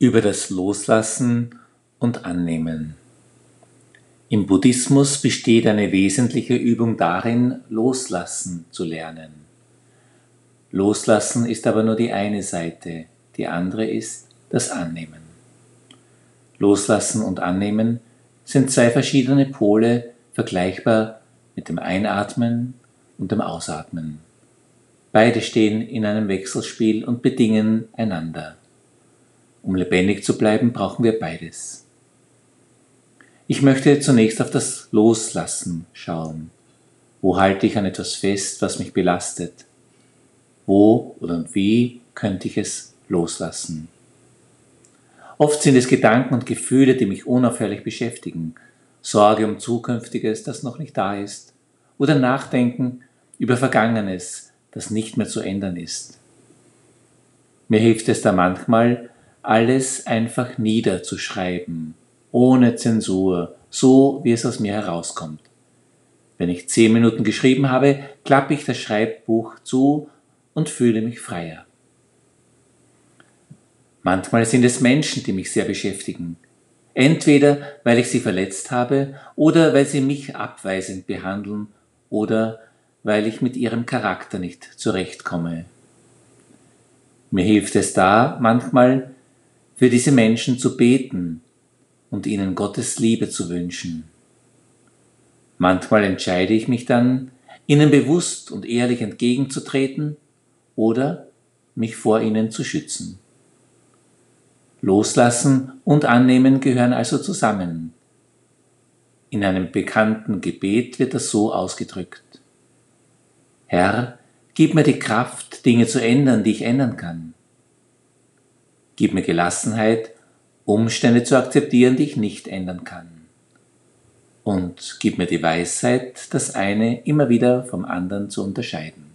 über das Loslassen und Annehmen. Im Buddhismus besteht eine wesentliche Übung darin, loslassen zu lernen. Loslassen ist aber nur die eine Seite, die andere ist das Annehmen. Loslassen und Annehmen sind zwei verschiedene Pole, vergleichbar mit dem Einatmen und dem Ausatmen. Beide stehen in einem Wechselspiel und bedingen einander. Um lebendig zu bleiben, brauchen wir beides. Ich möchte zunächst auf das Loslassen schauen. Wo halte ich an etwas fest, was mich belastet? Wo oder wie könnte ich es loslassen? Oft sind es Gedanken und Gefühle, die mich unaufhörlich beschäftigen. Sorge um Zukünftiges, das noch nicht da ist. Oder Nachdenken über Vergangenes, das nicht mehr zu ändern ist. Mir hilft es da manchmal, alles einfach niederzuschreiben, ohne Zensur, so wie es aus mir herauskommt. Wenn ich zehn Minuten geschrieben habe, klappe ich das Schreibbuch zu und fühle mich freier. Manchmal sind es Menschen, die mich sehr beschäftigen. Entweder weil ich sie verletzt habe oder weil sie mich abweisend behandeln oder weil ich mit ihrem Charakter nicht zurechtkomme. Mir hilft es da manchmal, für diese Menschen zu beten und ihnen Gottes Liebe zu wünschen. Manchmal entscheide ich mich dann, ihnen bewusst und ehrlich entgegenzutreten oder mich vor ihnen zu schützen. Loslassen und Annehmen gehören also zusammen. In einem bekannten Gebet wird das so ausgedrückt. Herr, gib mir die Kraft, Dinge zu ändern, die ich ändern kann. Gib mir Gelassenheit, Umstände zu akzeptieren, die ich nicht ändern kann. Und gib mir die Weisheit, das eine immer wieder vom anderen zu unterscheiden.